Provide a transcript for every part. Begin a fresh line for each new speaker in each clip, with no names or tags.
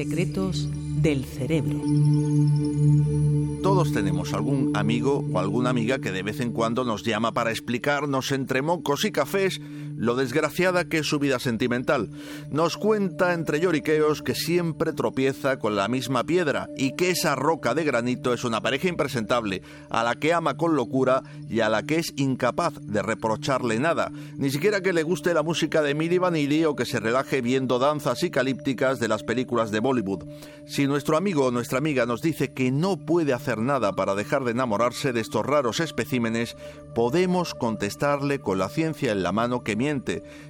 Secretos del cerebro.
Todos tenemos algún amigo o alguna amiga que de vez en cuando nos llama para explicarnos entre mocos y cafés lo desgraciada que es su vida sentimental. Nos cuenta entre lloriqueos que siempre tropieza con la misma piedra y que esa roca de granito es una pareja impresentable, a la que ama con locura y a la que es incapaz de reprocharle nada, ni siquiera que le guste la música de Miri Vanilli o que se relaje viendo danzas psicalípticas de las películas de Bollywood. Si nuestro amigo o nuestra amiga nos dice que no puede hacer nada para dejar de enamorarse de estos raros especímenes, podemos contestarle con la ciencia en la mano que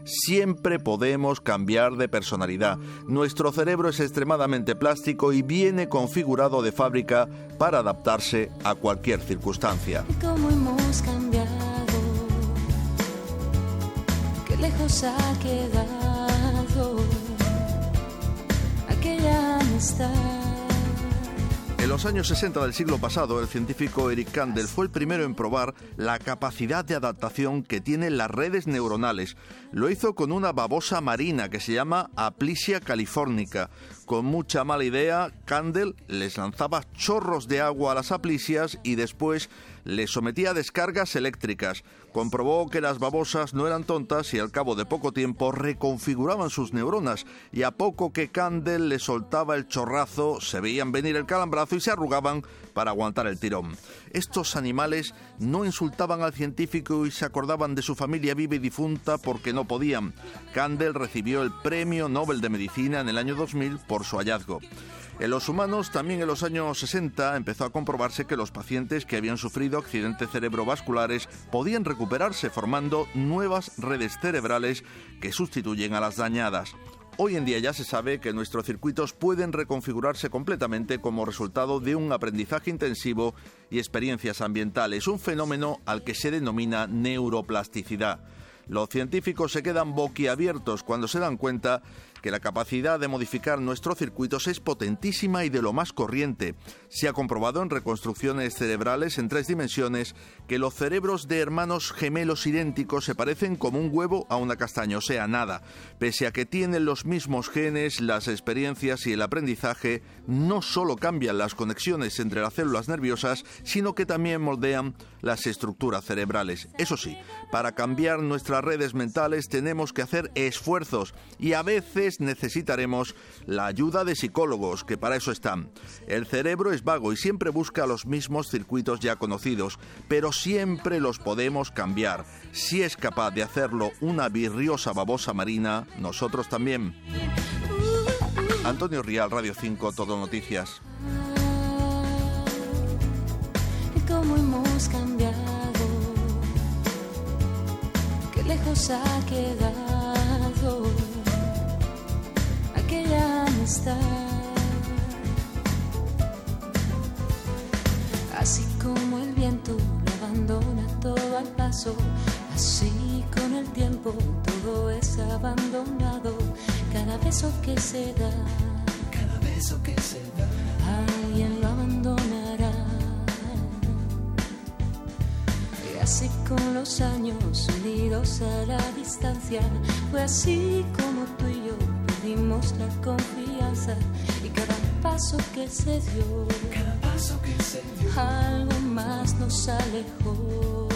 Siempre podemos cambiar de personalidad. Nuestro cerebro es extremadamente plástico y viene configurado de fábrica para adaptarse a cualquier circunstancia.
¿Cómo hemos cambiado? Qué lejos ha quedado
en los años 60 del siglo pasado, el científico Eric Kandel fue el primero en probar la capacidad de adaptación que tienen las redes neuronales. Lo hizo con una babosa marina que se llama Aplysia californica. Con mucha mala idea, Kandel les lanzaba chorros de agua a las aplisias y después les sometía a descargas eléctricas. Comprobó que las babosas no eran tontas y al cabo de poco tiempo reconfiguraban sus neuronas y a poco que Candel le soltaba el chorrazo se veían venir el calambrazo y se arrugaban para aguantar el tirón. Estos animales no insultaban al científico y se acordaban de su familia viva y difunta porque no podían. Candel recibió el Premio Nobel de Medicina en el año 2000 por su hallazgo. En los humanos, también en los años 60, empezó a comprobarse que los pacientes que habían sufrido accidentes cerebrovasculares podían recuperarse formando nuevas redes cerebrales que sustituyen a las dañadas. Hoy en día ya se sabe que nuestros circuitos pueden reconfigurarse completamente como resultado de un aprendizaje intensivo y experiencias ambientales, un fenómeno al que se denomina neuroplasticidad. Los científicos se quedan boquiabiertos cuando se dan cuenta que la capacidad de modificar nuestros circuitos es potentísima y de lo más corriente. Se ha comprobado en reconstrucciones cerebrales en tres dimensiones que los cerebros de hermanos gemelos idénticos se parecen como un huevo a una castaña, o sea, nada. Pese a que tienen los mismos genes, las experiencias y el aprendizaje no solo cambian las conexiones entre las células nerviosas, sino que también moldean las estructuras cerebrales. Eso sí, para cambiar nuestras redes mentales tenemos que hacer esfuerzos y a veces necesitaremos la ayuda de psicólogos, que para eso están. El cerebro es vago y siempre busca los mismos circuitos ya conocidos, pero siempre los podemos cambiar. Si es capaz de hacerlo una virriosa babosa marina, nosotros también. Antonio Rial, Radio 5, Todo Noticias.
¿Cómo hemos cambiado? Qué lejos ha quedado Así como el viento lo abandona todo al paso, así con el tiempo todo es abandonado. Cada beso que se da,
cada beso que se da,
alguien lo abandonará. Y así con los años unidos a la distancia, fue así como tú y yo perdimos la confianza y cada paso que se dio,
cada paso que se dio,
algo más nos alejó.